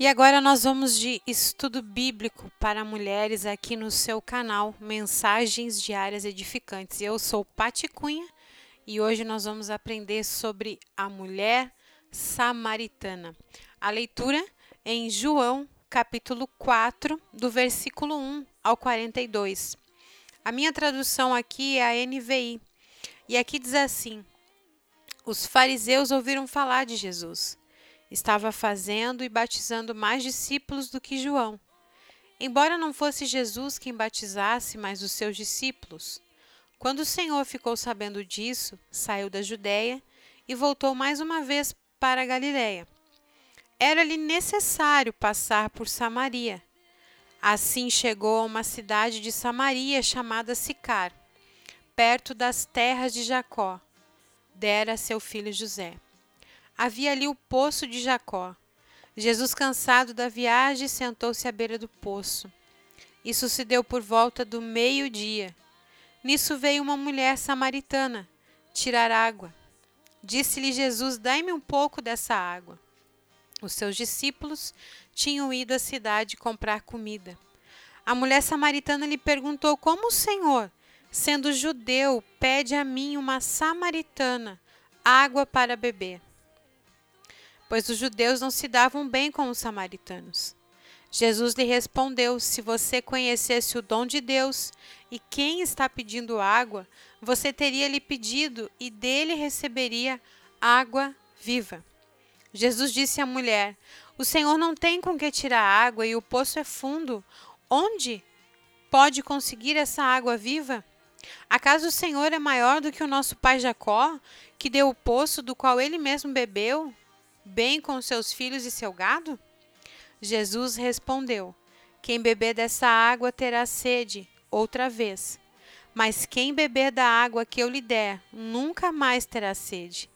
E agora nós vamos de estudo bíblico para mulheres aqui no seu canal Mensagens Diárias Edificantes. Eu sou Pati Cunha e hoje nós vamos aprender sobre a mulher samaritana. A leitura em João, capítulo 4, do versículo 1 ao 42. A minha tradução aqui é a NVI. E aqui diz assim: Os fariseus ouviram falar de Jesus Estava fazendo e batizando mais discípulos do que João. Embora não fosse Jesus quem batizasse, mas os seus discípulos. Quando o Senhor ficou sabendo disso, saiu da Judéia e voltou mais uma vez para a Galiléia. Era-lhe necessário passar por Samaria. Assim chegou a uma cidade de Samaria chamada Sicar, perto das terras de Jacó. Dera a seu filho José. Havia ali o poço de Jacó. Jesus, cansado da viagem, sentou-se à beira do poço. Isso se deu por volta do meio-dia. Nisso veio uma mulher samaritana tirar água. Disse-lhe Jesus: Dai-me um pouco dessa água. Os seus discípulos tinham ido à cidade comprar comida. A mulher samaritana lhe perguntou: Como o Senhor, sendo judeu, pede a mim, uma samaritana, água para beber? Pois os judeus não se davam bem com os samaritanos. Jesus lhe respondeu: Se você conhecesse o dom de Deus e quem está pedindo água, você teria lhe pedido e dele receberia água viva. Jesus disse à mulher: O Senhor não tem com que tirar água e o poço é fundo. Onde pode conseguir essa água viva? Acaso o Senhor é maior do que o nosso pai Jacó, que deu o poço do qual ele mesmo bebeu bem com seus filhos e seu gado? Jesus respondeu: Quem beber dessa água terá sede outra vez. Mas quem beber da água que eu lhe der, nunca mais terá sede.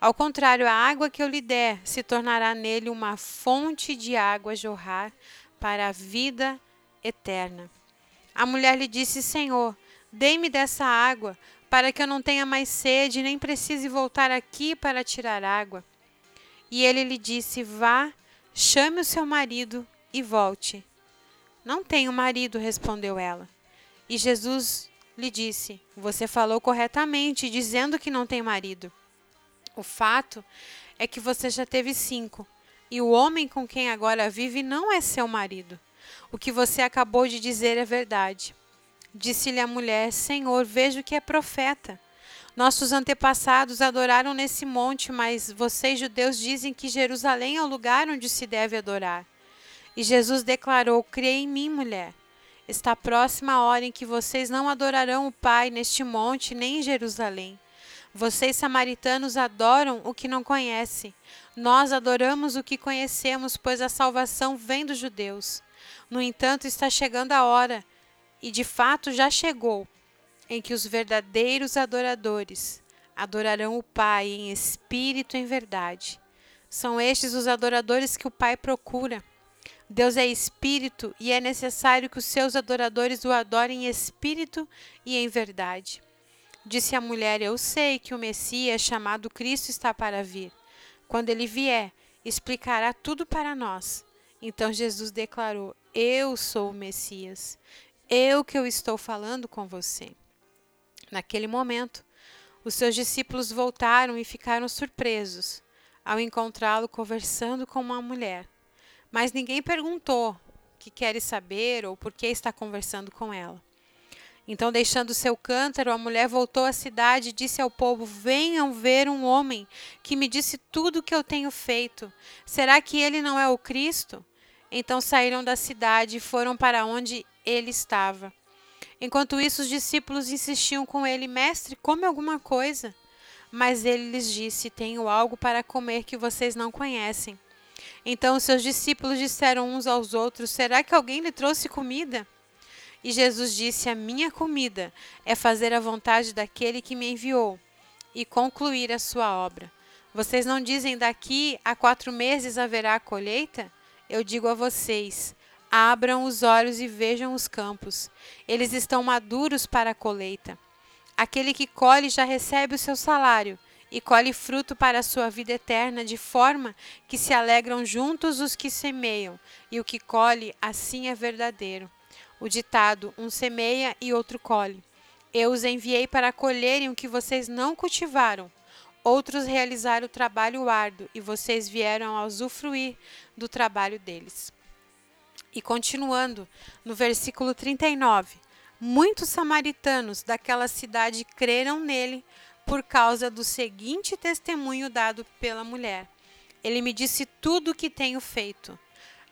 Ao contrário, a água que eu lhe der se tornará nele uma fonte de água jorrar para a vida eterna. A mulher lhe disse: Senhor, dê-me dessa água, para que eu não tenha mais sede, nem precise voltar aqui para tirar água. E ele lhe disse: Vá, chame o seu marido e volte. Não tenho marido, respondeu ela. E Jesus lhe disse: Você falou corretamente, dizendo que não tem marido. O fato é que você já teve cinco, e o homem com quem agora vive não é seu marido. O que você acabou de dizer é verdade. Disse-lhe a mulher: Senhor, vejo que é profeta. Nossos antepassados adoraram nesse monte, mas vocês, judeus, dizem que Jerusalém é o lugar onde se deve adorar. E Jesus declarou: Creia em mim, mulher. Está próxima a hora em que vocês não adorarão o Pai neste monte nem em Jerusalém. Vocês, samaritanos, adoram o que não conhecem. Nós adoramos o que conhecemos, pois a salvação vem dos judeus. No entanto, está chegando a hora, e de fato já chegou, em que os verdadeiros adoradores adorarão o Pai em espírito e em verdade. São estes os adoradores que o Pai procura. Deus é espírito e é necessário que os seus adoradores o adorem em espírito e em verdade. Disse a mulher: Eu sei que o Messias, chamado Cristo, está para vir. Quando ele vier, explicará tudo para nós. Então Jesus declarou: Eu sou o Messias. Eu que eu estou falando com você. Naquele momento, os seus discípulos voltaram e ficaram surpresos ao encontrá-lo conversando com uma mulher. Mas ninguém perguntou que queres saber ou por que está conversando com ela. Então, deixando seu cântaro, a mulher voltou à cidade e disse ao povo: Venham ver um homem que me disse tudo o que eu tenho feito. Será que ele não é o Cristo? Então saíram da cidade e foram para onde ele estava. Enquanto isso, os discípulos insistiam com ele: Mestre, come alguma coisa. Mas ele lhes disse: Tenho algo para comer que vocês não conhecem. Então seus discípulos disseram uns aos outros: Será que alguém lhe trouxe comida? E Jesus disse: A minha comida é fazer a vontade daquele que me enviou e concluir a sua obra. Vocês não dizem daqui a quatro meses haverá colheita? Eu digo a vocês: Abram os olhos e vejam os campos. Eles estão maduros para a colheita. Aquele que colhe já recebe o seu salário e colhe fruto para a sua vida eterna, de forma que se alegram juntos os que semeiam, e o que colhe, assim é verdadeiro. O ditado: um semeia e outro colhe. Eu os enviei para colherem o que vocês não cultivaram. Outros realizaram o trabalho árduo e vocês vieram a usufruir do trabalho deles. E continuando, no versículo 39, muitos samaritanos daquela cidade creram nele por causa do seguinte testemunho dado pela mulher: Ele me disse tudo o que tenho feito.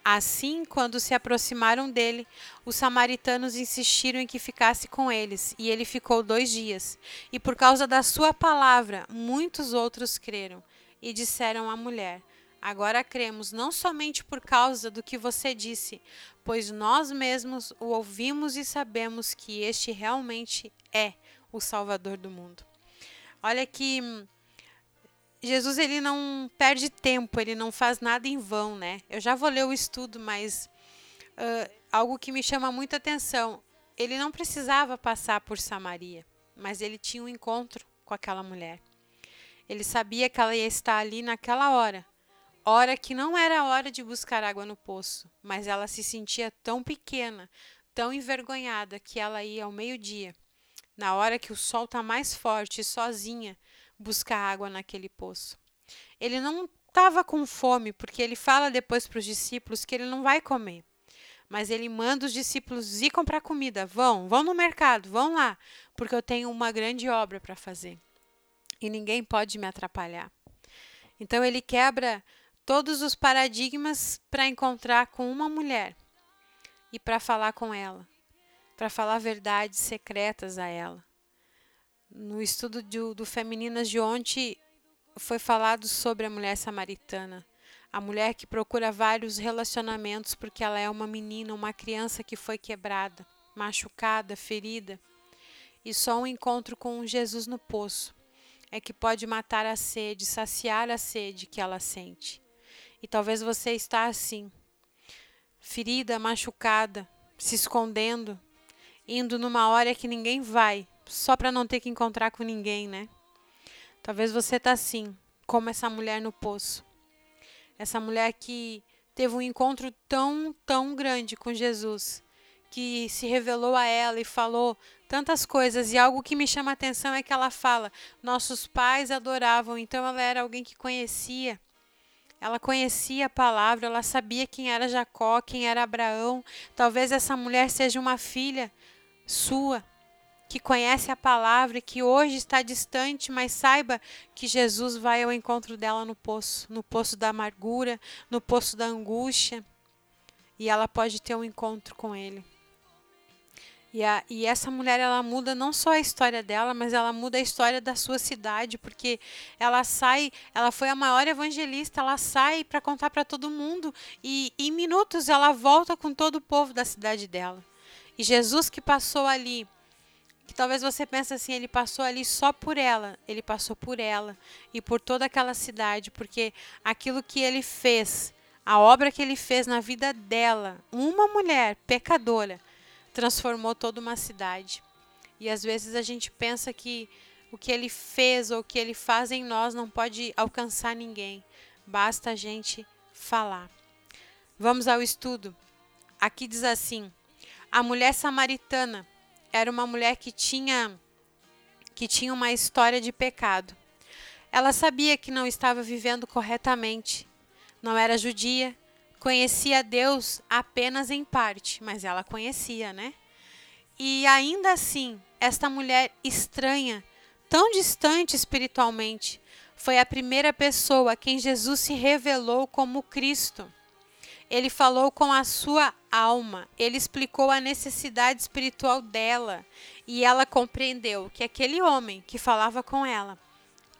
Assim, quando se aproximaram dele, os samaritanos insistiram em que ficasse com eles, e ele ficou dois dias. E por causa da sua palavra, muitos outros creram, e disseram à mulher: Agora cremos não somente por causa do que você disse, pois nós mesmos o ouvimos e sabemos que este realmente é o Salvador do mundo. Olha que Jesus ele não perde tempo, ele não faz nada em vão, né? Eu já vou ler o estudo, mas uh, algo que me chama muita atenção, ele não precisava passar por Samaria, mas ele tinha um encontro com aquela mulher. Ele sabia que ela ia estar ali naquela hora, hora que não era hora de buscar água no poço, mas ela se sentia tão pequena, tão envergonhada que ela ia ao meio-dia na hora que o sol está mais forte, sozinha, buscar água naquele poço. Ele não estava com fome, porque ele fala depois para os discípulos que ele não vai comer. Mas ele manda os discípulos ir comprar comida. Vão, vão no mercado, vão lá, porque eu tenho uma grande obra para fazer. E ninguém pode me atrapalhar. Então ele quebra todos os paradigmas para encontrar com uma mulher e para falar com ela para falar verdades secretas a ela. No estudo do, do Femininas de ontem, foi falado sobre a mulher samaritana, a mulher que procura vários relacionamentos porque ela é uma menina, uma criança que foi quebrada, machucada, ferida. E só um encontro com Jesus no poço é que pode matar a sede, saciar a sede que ela sente. E talvez você está assim, ferida, machucada, se escondendo, indo numa hora que ninguém vai, só para não ter que encontrar com ninguém, né? Talvez você tá assim, como essa mulher no poço. Essa mulher que teve um encontro tão, tão grande com Jesus, que se revelou a ela e falou tantas coisas. E algo que me chama a atenção é que ela fala: nossos pais adoravam, então ela era alguém que conhecia. Ela conhecia a palavra, ela sabia quem era Jacó, quem era Abraão. Talvez essa mulher seja uma filha sua, que conhece a palavra e que hoje está distante, mas saiba que Jesus vai ao encontro dela no poço, no poço da amargura, no poço da angústia, e ela pode ter um encontro com ele. E, a, e essa mulher ela muda não só a história dela, mas ela muda a história da sua cidade, porque ela sai, ela foi a maior evangelista, ela sai para contar para todo mundo e em minutos ela volta com todo o povo da cidade dela. E Jesus que passou ali, que talvez você pense assim, ele passou ali só por ela, ele passou por ela e por toda aquela cidade, porque aquilo que ele fez, a obra que ele fez na vida dela, uma mulher pecadora, transformou toda uma cidade. E às vezes a gente pensa que o que ele fez ou o que ele faz em nós não pode alcançar ninguém. Basta a gente falar. Vamos ao estudo. Aqui diz assim: a mulher samaritana era uma mulher que tinha que tinha uma história de pecado. Ela sabia que não estava vivendo corretamente. Não era judia, conhecia Deus apenas em parte, mas ela conhecia, né? E ainda assim, esta mulher estranha, tão distante espiritualmente, foi a primeira pessoa a quem Jesus se revelou como Cristo. Ele falou com a sua alma, ele explicou a necessidade espiritual dela e ela compreendeu que aquele homem que falava com ela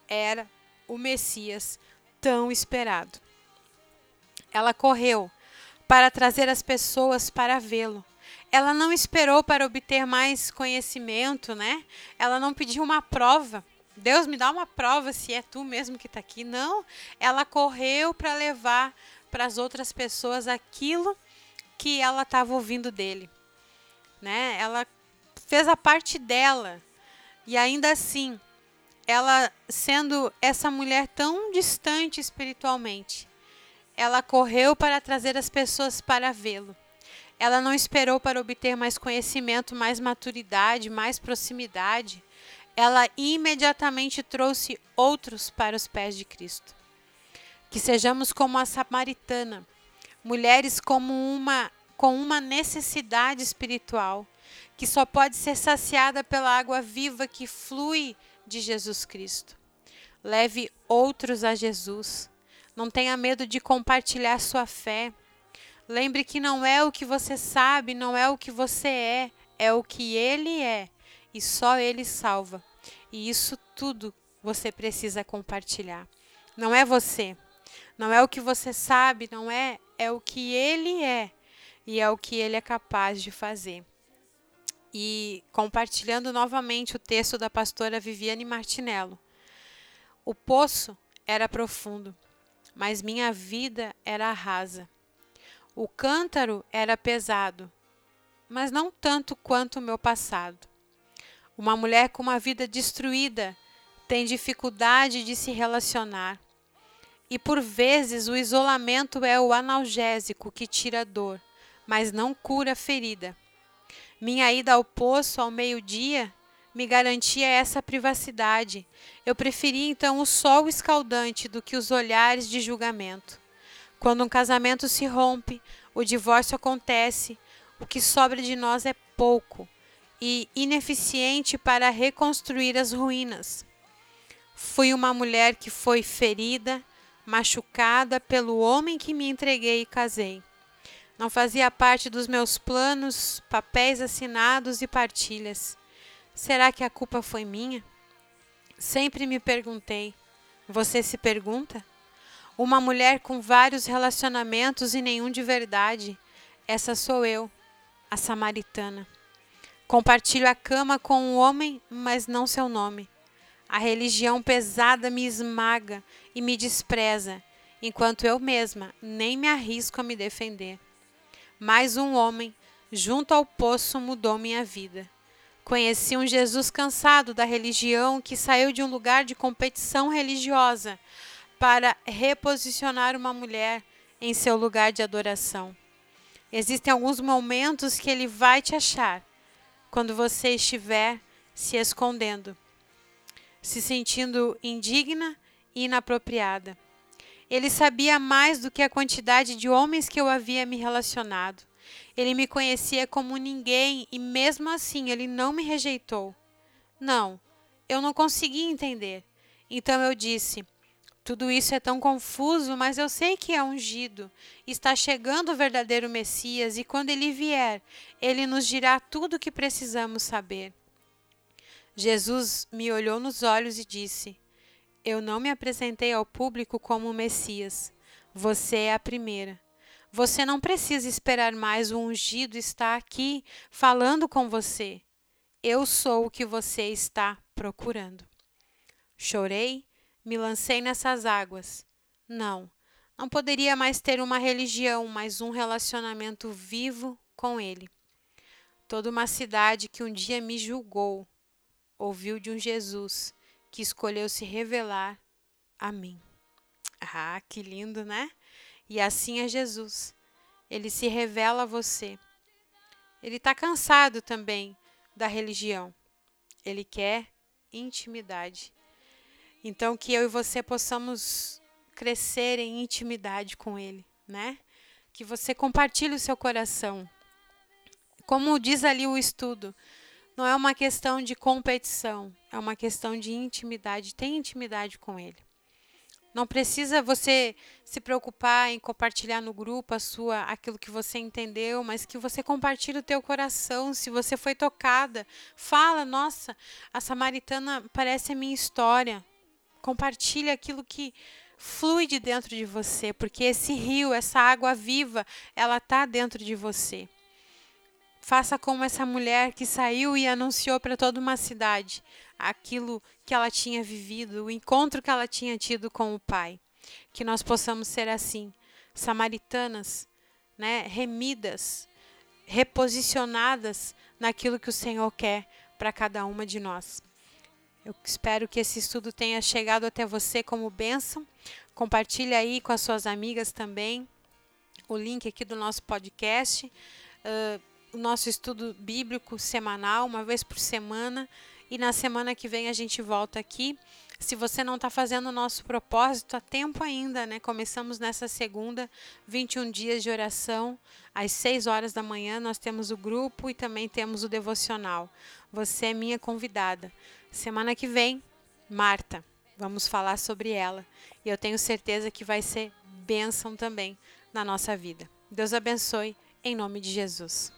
era o Messias tão esperado. Ela correu para trazer as pessoas para vê-lo. Ela não esperou para obter mais conhecimento, né? Ela não pediu uma prova. Deus me dá uma prova se é tu mesmo que está aqui. Não, ela correu para levar para as outras pessoas aquilo que ela estava ouvindo dele. Né? Ela fez a parte dela e ainda assim ela sendo essa mulher tão distante espiritualmente, ela correu para trazer as pessoas para vê-lo. Ela não esperou para obter mais conhecimento, mais maturidade, mais proximidade. Ela imediatamente trouxe outros para os pés de Cristo. Que sejamos como a samaritana, mulheres como uma com uma necessidade espiritual, que só pode ser saciada pela água viva que flui de Jesus Cristo. Leve outros a Jesus. Não tenha medo de compartilhar sua fé. Lembre que não é o que você sabe, não é o que você é, é o que Ele é. E só Ele salva. E isso tudo você precisa compartilhar. Não é você. Não é o que você sabe, não é, é o que Ele é. E é o que Ele é capaz de fazer. E compartilhando novamente o texto da pastora Viviane Martinello. O poço era profundo, mas minha vida era rasa. O cântaro era pesado, mas não tanto quanto o meu passado. Uma mulher com uma vida destruída tem dificuldade de se relacionar. E por vezes o isolamento é o analgésico que tira dor, mas não cura a ferida. Minha ida ao poço ao meio-dia me garantia essa privacidade. Eu preferia então o sol escaldante do que os olhares de julgamento. Quando um casamento se rompe, o divórcio acontece, o que sobra de nós é pouco e ineficiente para reconstruir as ruínas. Fui uma mulher que foi ferida, machucada pelo homem que me entreguei e casei. Não fazia parte dos meus planos, papéis assinados e partilhas. Será que a culpa foi minha? Sempre me perguntei. Você se pergunta? Uma mulher com vários relacionamentos e nenhum de verdade. Essa sou eu, a samaritana. Compartilho a cama com um homem, mas não seu nome. A religião pesada me esmaga e me despreza, enquanto eu mesma nem me arrisco a me defender. Mais um homem, junto ao poço, mudou minha vida. Conheci um Jesus cansado da religião que saiu de um lugar de competição religiosa para reposicionar uma mulher em seu lugar de adoração. Existem alguns momentos que ele vai te achar quando você estiver se escondendo, se sentindo indigna e inapropriada. Ele sabia mais do que a quantidade de homens que eu havia me relacionado. Ele me conhecia como ninguém e, mesmo assim, ele não me rejeitou. Não, eu não conseguia entender. Então eu disse: Tudo isso é tão confuso, mas eu sei que é ungido. Está chegando o verdadeiro Messias e, quando ele vier, ele nos dirá tudo o que precisamos saber. Jesus me olhou nos olhos e disse: Eu não me apresentei ao público como o Messias. Você é a primeira. Você não precisa esperar mais o ungido estar aqui falando com você. Eu sou o que você está procurando. Chorei, me lancei nessas águas. Não, não poderia mais ter uma religião, mas um relacionamento vivo com Ele. Toda uma cidade que um dia me julgou ouviu de um Jesus que escolheu se revelar a mim. Ah, que lindo, né? E assim é Jesus. Ele se revela a você. Ele está cansado também da religião. Ele quer intimidade. Então, que eu e você possamos crescer em intimidade com Ele, né? Que você compartilhe o seu coração. Como diz ali o estudo, não é uma questão de competição, é uma questão de intimidade. Tem intimidade com Ele. Não precisa você se preocupar em compartilhar no grupo a sua aquilo que você entendeu, mas que você compartilhe o teu coração. Se você foi tocada, fala, nossa, a samaritana parece a minha história. Compartilhe aquilo que flui de dentro de você, porque esse rio, essa água viva, ela está dentro de você. Faça como essa mulher que saiu e anunciou para toda uma cidade aquilo que ela tinha vivido, o encontro que ela tinha tido com o Pai. Que nós possamos ser assim, samaritanas, né, remidas, reposicionadas naquilo que o Senhor quer para cada uma de nós. Eu espero que esse estudo tenha chegado até você como bênção. Compartilhe aí com as suas amigas também o link aqui do nosso podcast, uh, o nosso estudo bíblico semanal, uma vez por semana. E na semana que vem a gente volta aqui. Se você não está fazendo o nosso propósito, há tempo ainda, né? Começamos nessa segunda, 21 dias de oração. Às 6 horas da manhã nós temos o grupo e também temos o devocional. Você é minha convidada. Semana que vem, Marta, vamos falar sobre ela. E eu tenho certeza que vai ser bênção também na nossa vida. Deus abençoe, em nome de Jesus.